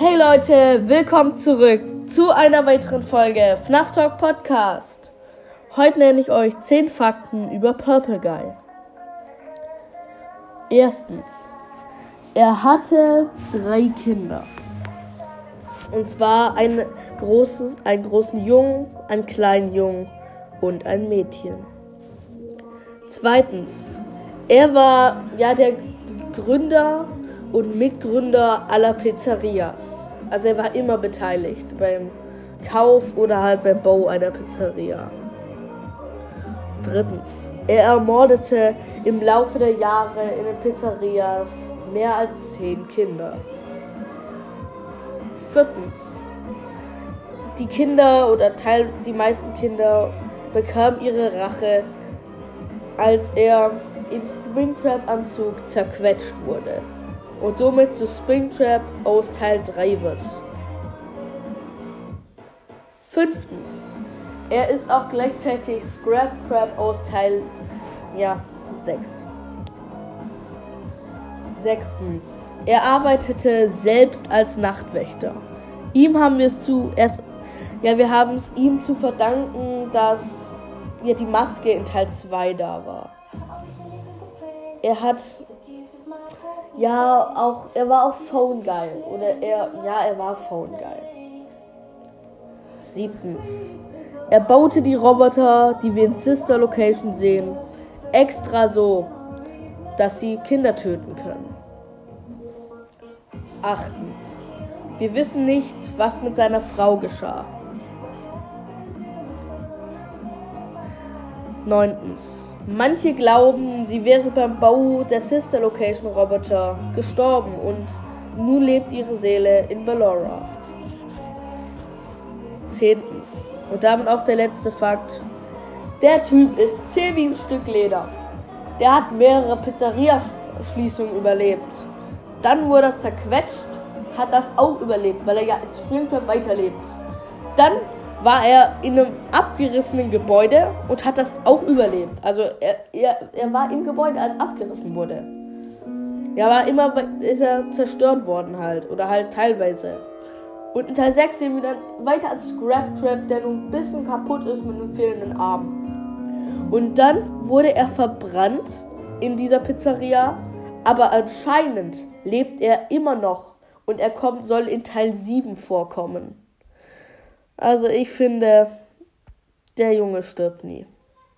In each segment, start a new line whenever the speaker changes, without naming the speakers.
Hey Leute, willkommen zurück zu einer weiteren Folge FNAF Talk Podcast. Heute nenne ich euch 10 Fakten über Purple Guy. Erstens, er hatte drei Kinder. Und zwar ein großes, einen großen Jungen, einen kleinen Jungen und ein Mädchen. Zweitens, er war ja der Gründer und Mitgründer aller Pizzerias. Also er war immer beteiligt beim Kauf oder halt beim Bau einer Pizzeria. Drittens, er ermordete im Laufe der Jahre in den Pizzerias mehr als zehn Kinder. Viertens, die Kinder oder Teil, die meisten Kinder bekamen ihre Rache, als er im Springtrap-Anzug zerquetscht wurde und somit zu Springtrap aus Teil 3 wird. Fünftens. Er ist auch gleichzeitig Scrap Trap aus Teil ja, 6. Sechstens. Er arbeitete selbst als Nachtwächter. Ihm haben wir es zu erst ja, wir haben es ihm zu verdanken, dass ja die Maske in Teil 2 da war. Er hat ja, auch, er war auch Phone Guy. Oder er, ja, er war Phone Guy. Siebtens. Er baute die Roboter, die wir in Sister Location sehen, extra so, dass sie Kinder töten können. Achtens. Wir wissen nicht, was mit seiner Frau geschah. Neuntens. Manche glauben, sie wäre beim Bau der Sister Location Roboter gestorben und nun lebt ihre Seele in Ballora. Zehntens. Und damit auch der letzte Fakt. Der Typ ist zäh wie ein Stück Leder. Der hat mehrere Pizzeria-Schließungen überlebt. Dann wurde er zerquetscht, hat das auch überlebt, weil er ja in Springtrap weiterlebt. Dann war er in einem abgerissenen Gebäude und hat das auch überlebt. Also er, er, er war im Gebäude, als abgerissen wurde. Er war immer, ist er zerstört worden halt. Oder halt teilweise. Und in Teil 6 sehen wir dann weiter als Scrap Trap, der nun ein bisschen kaputt ist mit einem fehlenden Arm. Und dann wurde er verbrannt in dieser Pizzeria. Aber anscheinend lebt er immer noch. Und er kommt, soll in Teil 7 vorkommen. Also ich finde, der Junge stirbt nie.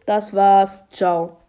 Das war's. Ciao.